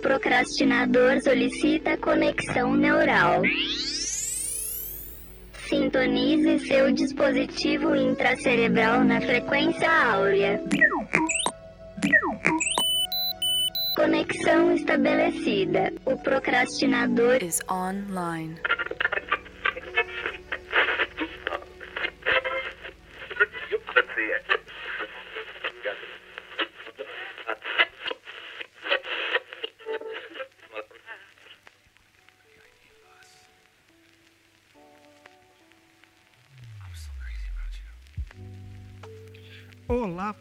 procrastinador solicita conexão neural. Sintonize seu dispositivo intracerebral na frequência áurea. Conexão estabelecida. O procrastinador is online.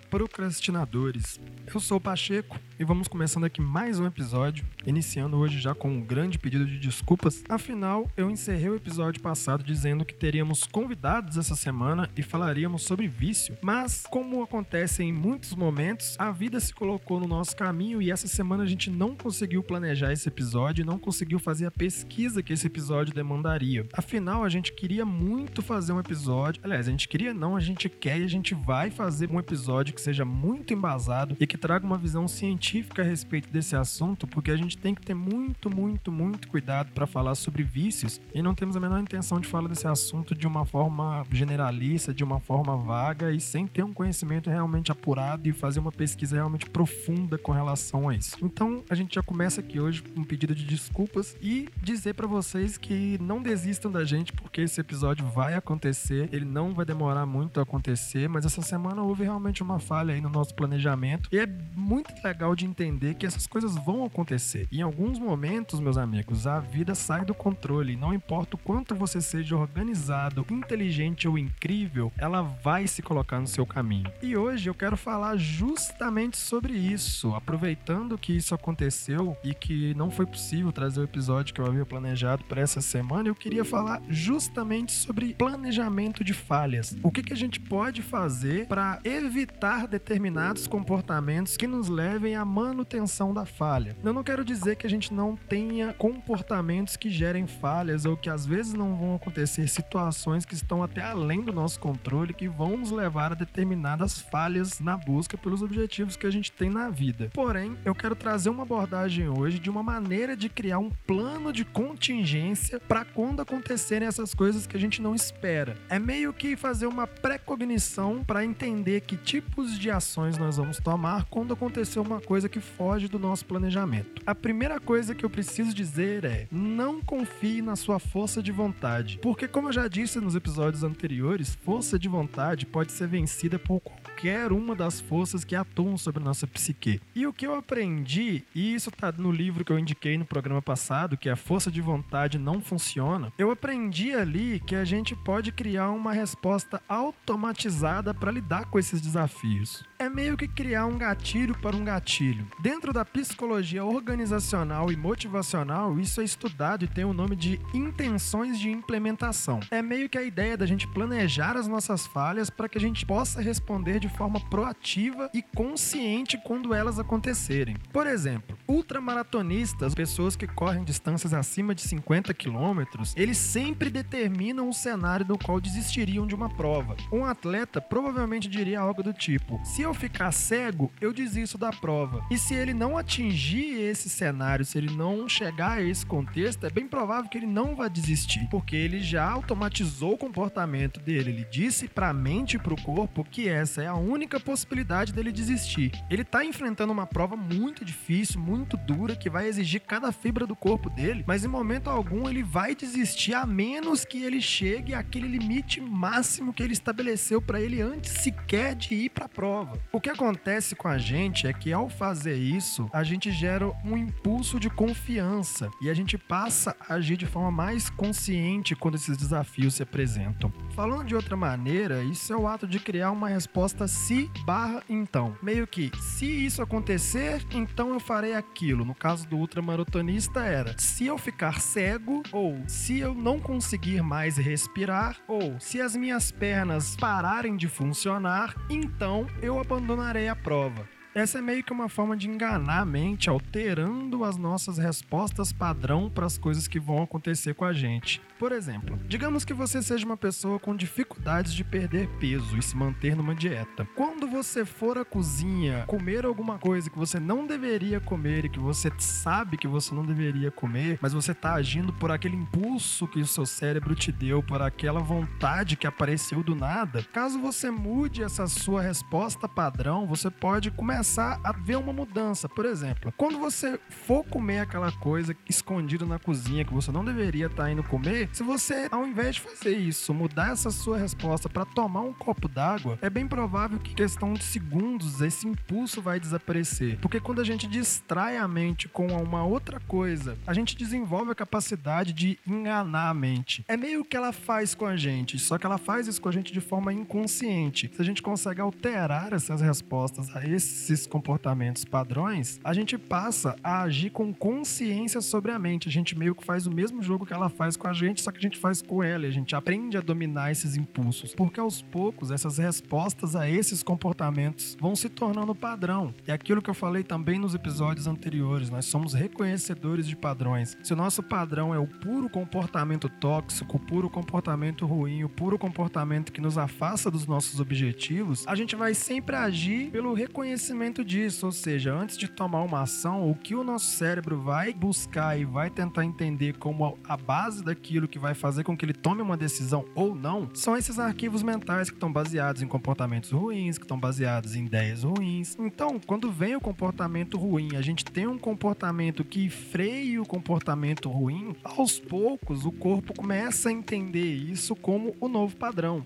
Procrastinadores! Eu sou o Pacheco e vamos começando aqui mais um episódio, iniciando hoje já com um grande pedido de desculpas. Afinal, eu encerrei o episódio passado dizendo que teríamos convidados essa semana e falaríamos sobre vício, mas como acontece em muitos momentos, a vida se colocou no nosso caminho e essa semana a gente não conseguiu planejar esse episódio não conseguiu fazer a pesquisa que esse episódio demandaria. Afinal, a gente queria muito fazer um episódio, aliás, a gente queria não, a gente quer e a gente vai fazer um episódio que seja muito embasado e que traga uma visão científica a respeito desse assunto, porque a gente tem que ter muito, muito, muito cuidado para falar sobre vícios e não temos a menor intenção de falar desse assunto de uma forma generalista, de uma forma vaga e sem ter um conhecimento realmente apurado e fazer uma pesquisa realmente profunda com relação a isso. Então, a gente já começa aqui hoje com um pedido de desculpas e dizer para vocês que não desistam da gente, porque esse episódio vai acontecer, ele não vai demorar muito a acontecer, mas essa semana houve realmente uma falha aí no nosso planejamento e é muito legal de entender que essas coisas vão acontecer. Em alguns momentos, meus amigos, a vida sai do controle. Não importa o quanto você seja organizado, inteligente ou incrível, ela vai se colocar no seu caminho. E hoje eu quero falar justamente sobre isso, aproveitando que isso aconteceu e que não foi possível trazer o episódio que eu havia planejado para essa semana, eu queria falar justamente sobre planejamento de falhas. O que, que a gente pode fazer para evitar determinados comportamentos que nos levem à manutenção da falha. Eu não quero dizer que a gente não tenha comportamentos que gerem falhas ou que às vezes não vão acontecer situações que estão até além do nosso controle que vão nos levar a determinadas falhas na busca pelos objetivos que a gente tem na vida. Porém, eu quero trazer uma abordagem hoje de uma maneira de criar um plano de contingência para quando acontecerem essas coisas que a gente não espera. É meio que fazer uma pré-cognição para entender que tipos de ações nós vamos tomar quando acontecer uma coisa que foge do nosso planejamento. A primeira coisa que eu preciso dizer é: não confie na sua força de vontade, porque como eu já disse nos episódios anteriores, força de vontade pode ser vencida por qualquer uma das forças que atuam sobre nossa psique. E o que eu aprendi, e isso tá no livro que eu indiquei no programa passado, que é a força de vontade não funciona, eu aprendi ali que a gente pode criar uma resposta automatizada para lidar com esses desafios. É meio que criar um gatilho para um gatilho. Dentro da psicologia organizacional e motivacional, isso é estudado e tem o nome de intenções de implementação. É meio que a ideia da gente planejar as nossas falhas para que a gente possa responder de forma proativa e consciente quando elas acontecerem. Por exemplo, ultramaratonistas, pessoas que correm distâncias acima de 50 quilômetros, eles sempre determinam o cenário no qual desistiriam de uma prova. Um atleta provavelmente diria algo do tipo: se eu ficar cego, eu desisto da prova. E se ele não atingir esse cenário, se ele não chegar a esse contexto, é bem provável que ele não vá desistir, porque ele já automatizou o comportamento dele. Ele disse para a mente e para o corpo que essa é a única possibilidade dele desistir. Ele tá enfrentando uma prova muito difícil, muito dura, que vai exigir cada fibra do corpo dele, mas em momento algum ele vai desistir a menos que ele chegue àquele limite máximo que ele estabeleceu para ele antes sequer de ir para a prova. O que acontece com a gente é que ao fazer isso, a gente gera um impulso de confiança e a gente passa a agir de forma mais consciente quando esses desafios se apresentam. Falando de outra maneira, isso é o ato de criar uma resposta se barra então. Meio que, se isso acontecer, então eu farei aquilo. No caso do ultramaratonista era, se eu ficar cego, ou se eu não conseguir mais respirar, ou se as minhas pernas pararem de funcionar, então eu abandonarei a prova. Essa é meio que uma forma de enganar a mente, alterando as nossas respostas padrão para as coisas que vão acontecer com a gente. Por exemplo, digamos que você seja uma pessoa com dificuldades de perder peso e se manter numa dieta. Quando você for à cozinha comer alguma coisa que você não deveria comer e que você sabe que você não deveria comer, mas você está agindo por aquele impulso que o seu cérebro te deu, por aquela vontade que apareceu do nada, caso você mude essa sua resposta padrão, você pode começar a ver uma mudança. Por exemplo, quando você for comer aquela coisa escondida na cozinha que você não deveria estar tá indo comer, se você, ao invés de fazer isso, mudar essa sua resposta para tomar um copo d'água, é bem provável que, em questão de segundos, esse impulso vai desaparecer. Porque quando a gente distrai a mente com uma outra coisa, a gente desenvolve a capacidade de enganar a mente. É meio que ela faz com a gente, só que ela faz isso com a gente de forma inconsciente. Se a gente consegue alterar essas respostas a esses comportamentos padrões, a gente passa a agir com consciência sobre a mente. A gente meio que faz o mesmo jogo que ela faz com a gente, só que a gente faz com ela. A gente aprende a dominar esses impulsos, porque aos poucos essas respostas a esses comportamentos vão se tornando padrão. E aquilo que eu falei também nos episódios anteriores, nós somos reconhecedores de padrões. Se o nosso padrão é o puro comportamento tóxico, o puro comportamento ruim, o puro comportamento que nos afasta dos nossos objetivos, a gente vai sempre agir pelo reconhecimento disso, ou seja, antes de tomar uma ação, o que o nosso cérebro vai buscar e vai tentar entender como a base daquilo que vai fazer com que ele tome uma decisão ou não, são esses arquivos mentais que estão baseados em comportamentos ruins, que estão baseados em ideias ruins. Então, quando vem o comportamento ruim, a gente tem um comportamento que freia o comportamento ruim, aos poucos o corpo começa a entender isso como o novo padrão.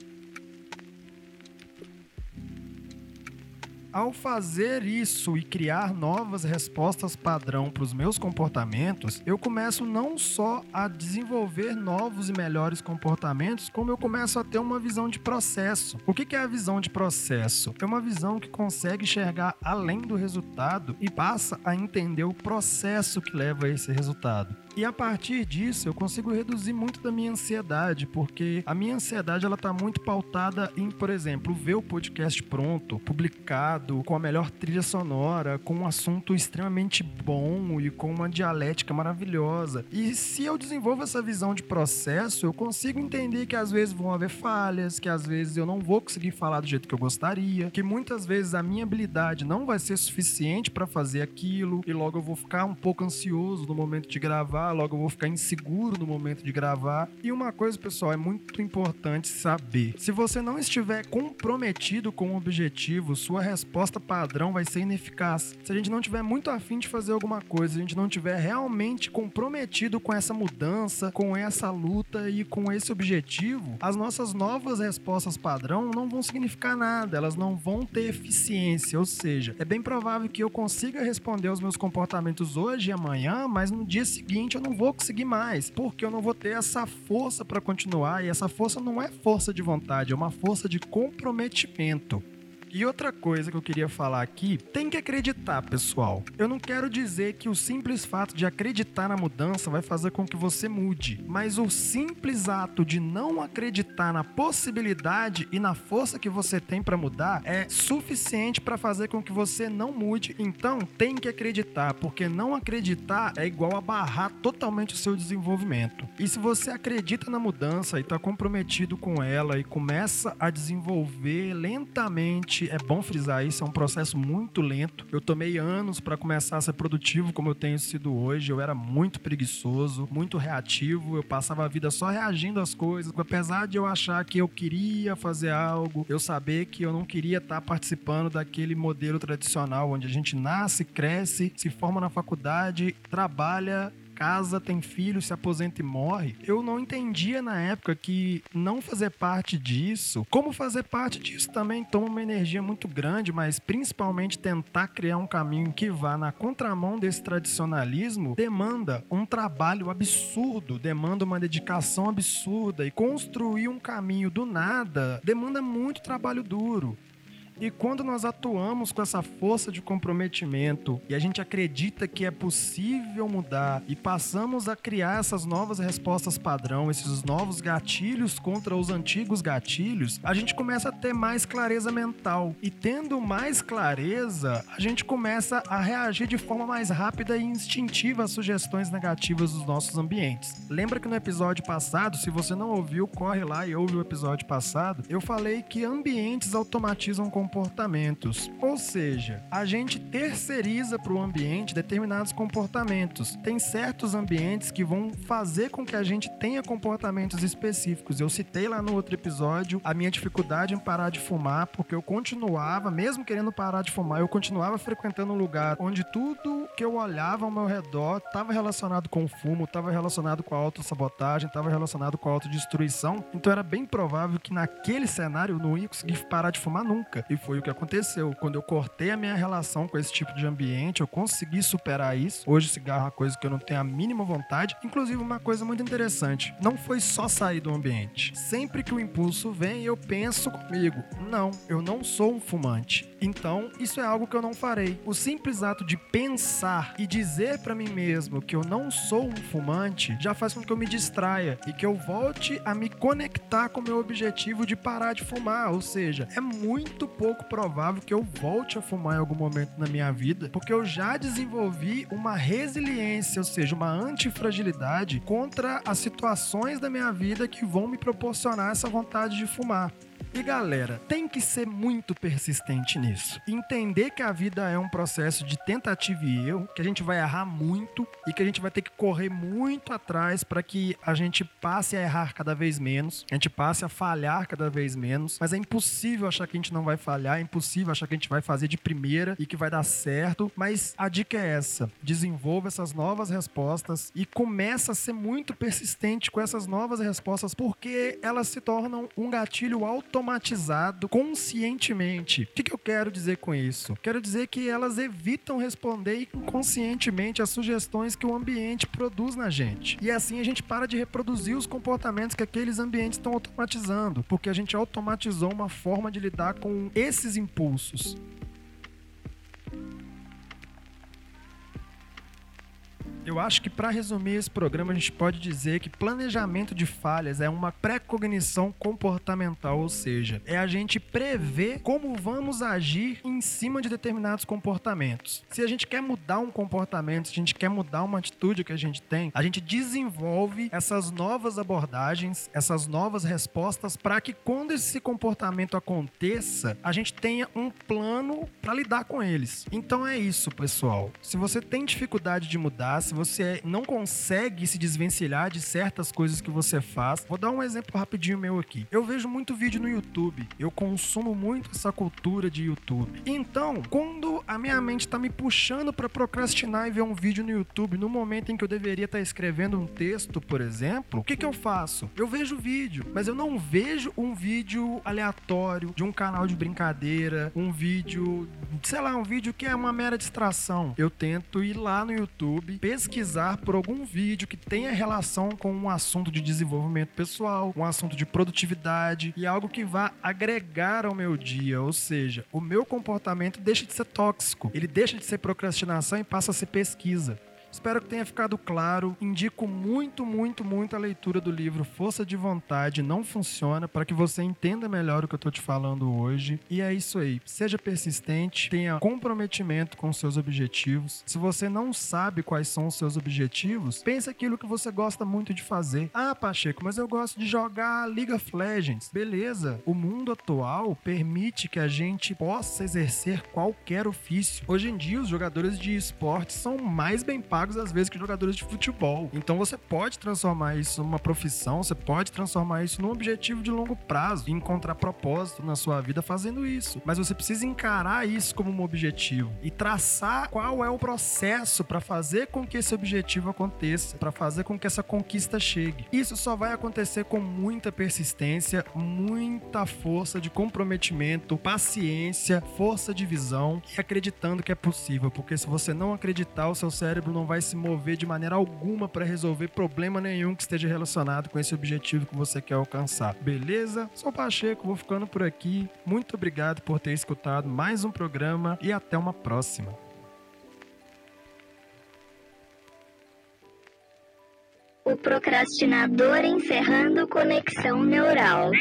Ao fazer isso e criar novas respostas padrão para os meus comportamentos, eu começo não só a desenvolver novos e melhores comportamentos, como eu começo a ter uma visão de processo. O que é a visão de processo? É uma visão que consegue enxergar além do resultado e passa a entender o processo que leva a esse resultado. E a partir disso, eu consigo reduzir muito da minha ansiedade, porque a minha ansiedade ela tá muito pautada em, por exemplo, ver o podcast pronto, publicado, com a melhor trilha sonora, com um assunto extremamente bom e com uma dialética maravilhosa. E se eu desenvolvo essa visão de processo, eu consigo entender que às vezes vão haver falhas, que às vezes eu não vou conseguir falar do jeito que eu gostaria, que muitas vezes a minha habilidade não vai ser suficiente para fazer aquilo e logo eu vou ficar um pouco ansioso no momento de gravar gravar, logo eu vou ficar inseguro no momento de gravar. E uma coisa, pessoal, é muito importante saber: se você não estiver comprometido com o objetivo, sua resposta padrão vai ser ineficaz. Se a gente não tiver muito afim de fazer alguma coisa, se a gente não tiver realmente comprometido com essa mudança, com essa luta e com esse objetivo, as nossas novas respostas padrão não vão significar nada, elas não vão ter eficiência. Ou seja, é bem provável que eu consiga responder aos meus comportamentos hoje e amanhã, mas no dia seguinte eu não vou conseguir mais, porque eu não vou ter essa força para continuar e essa força não é força de vontade, é uma força de comprometimento. E outra coisa que eu queria falar aqui, tem que acreditar, pessoal. Eu não quero dizer que o simples fato de acreditar na mudança vai fazer com que você mude, mas o simples ato de não acreditar na possibilidade e na força que você tem para mudar é suficiente para fazer com que você não mude. Então, tem que acreditar, porque não acreditar é igual a barrar totalmente o seu desenvolvimento. E se você acredita na mudança e está comprometido com ela e começa a desenvolver lentamente é bom frisar isso, é um processo muito lento. Eu tomei anos para começar a ser produtivo como eu tenho sido hoje. Eu era muito preguiçoso, muito reativo, eu passava a vida só reagindo às coisas. Apesar de eu achar que eu queria fazer algo, eu saber que eu não queria estar participando daquele modelo tradicional onde a gente nasce, cresce, se forma na faculdade, trabalha casa, tem filho, se aposenta e morre. Eu não entendia na época que não fazer parte disso, como fazer parte disso também toma uma energia muito grande, mas principalmente tentar criar um caminho que vá na contramão desse tradicionalismo demanda um trabalho absurdo, demanda uma dedicação absurda e construir um caminho do nada demanda muito trabalho duro. E quando nós atuamos com essa força de comprometimento e a gente acredita que é possível mudar e passamos a criar essas novas respostas padrão, esses novos gatilhos contra os antigos gatilhos, a gente começa a ter mais clareza mental. E tendo mais clareza, a gente começa a reagir de forma mais rápida e instintiva às sugestões negativas dos nossos ambientes. Lembra que no episódio passado, se você não ouviu, corre lá e ouve o episódio passado, eu falei que ambientes automatizam comportamentos. Ou seja, a gente terceiriza para o ambiente determinados comportamentos. Tem certos ambientes que vão fazer com que a gente tenha comportamentos específicos. Eu citei lá no outro episódio a minha dificuldade em parar de fumar, porque eu continuava, mesmo querendo parar de fumar, eu continuava frequentando um lugar onde tudo que eu olhava ao meu redor estava relacionado com o fumo, estava relacionado com a autossabotagem, estava relacionado com a autodestruição. Então era bem provável que naquele cenário eu não ia conseguir parar de fumar nunca. E foi o que aconteceu. Quando eu cortei a minha relação com esse tipo de ambiente, eu consegui superar isso. Hoje cigarro é uma coisa que eu não tenho a mínima vontade. Inclusive, uma coisa muito interessante: não foi só sair do ambiente. Sempre que o impulso vem, eu penso comigo: não, eu não sou um fumante. Então, isso é algo que eu não farei. O simples ato de pensar e dizer para mim mesmo que eu não sou um fumante já faz com que eu me distraia e que eu volte a me conectar com o meu objetivo de parar de fumar. Ou seja, é muito pouco provável que eu volte a fumar em algum momento na minha vida, porque eu já desenvolvi uma resiliência, ou seja, uma antifragilidade contra as situações da minha vida que vão me proporcionar essa vontade de fumar. E galera, tem que ser muito persistente nisso. Entender que a vida é um processo de tentativa e erro, que a gente vai errar muito e que a gente vai ter que correr muito atrás para que a gente passe a errar cada vez menos, a gente passe a falhar cada vez menos. Mas é impossível achar que a gente não vai falhar, é impossível achar que a gente vai fazer de primeira e que vai dar certo. Mas a dica é essa: desenvolva essas novas respostas e começa a ser muito persistente com essas novas respostas, porque elas se tornam um gatilho automático automatizado conscientemente. O que, que eu quero dizer com isso? Quero dizer que elas evitam responder inconscientemente às sugestões que o ambiente produz na gente. E assim a gente para de reproduzir os comportamentos que aqueles ambientes estão automatizando, porque a gente automatizou uma forma de lidar com esses impulsos. Eu acho que para resumir esse programa a gente pode dizer que planejamento de falhas é uma pré-cognição comportamental, ou seja, é a gente prever como vamos agir em cima de determinados comportamentos. Se a gente quer mudar um comportamento, se a gente quer mudar uma atitude que a gente tem, a gente desenvolve essas novas abordagens, essas novas respostas para que quando esse comportamento aconteça, a gente tenha um plano para lidar com eles. Então é isso, pessoal. Se você tem dificuldade de mudar, se você não consegue se desvencilhar de certas coisas que você faz, vou dar um exemplo rapidinho meu aqui. Eu vejo muito vídeo no YouTube, eu consumo muito essa cultura de YouTube. Então, quando a minha mente tá me puxando para procrastinar e ver um vídeo no YouTube no momento em que eu deveria estar tá escrevendo um texto, por exemplo, o que que eu faço? Eu vejo o vídeo, mas eu não vejo um vídeo aleatório de um canal de brincadeira, um vídeo, sei lá, um vídeo que é uma mera distração. Eu tento ir lá no YouTube, pesquisar pesquisar por algum vídeo que tenha relação com um assunto de desenvolvimento pessoal, um assunto de produtividade e algo que vá agregar ao meu dia, ou seja, o meu comportamento deixa de ser tóxico, ele deixa de ser procrastinação e passa a ser pesquisa. Espero que tenha ficado claro. Indico muito, muito, muito a leitura do livro Força de Vontade Não Funciona para que você entenda melhor o que eu estou te falando hoje. E é isso aí. Seja persistente, tenha comprometimento com seus objetivos. Se você não sabe quais são os seus objetivos, pense aquilo que você gosta muito de fazer. Ah, Pacheco, mas eu gosto de jogar League of Legends. Beleza. O mundo atual permite que a gente possa exercer qualquer ofício. Hoje em dia, os jogadores de esportes são mais bem pagos pagos às vezes que jogadores de futebol. Então você pode transformar isso numa profissão, você pode transformar isso num objetivo de longo prazo, encontrar propósito na sua vida fazendo isso. Mas você precisa encarar isso como um objetivo e traçar qual é o processo para fazer com que esse objetivo aconteça, para fazer com que essa conquista chegue. Isso só vai acontecer com muita persistência, muita força de comprometimento, paciência, força de visão e acreditando que é possível, porque se você não acreditar, o seu cérebro não vai vai se mover de maneira alguma para resolver problema nenhum que esteja relacionado com esse objetivo que você quer alcançar. Beleza? Sou Pacheco, vou ficando por aqui. Muito obrigado por ter escutado mais um programa e até uma próxima. O procrastinador encerrando conexão neural.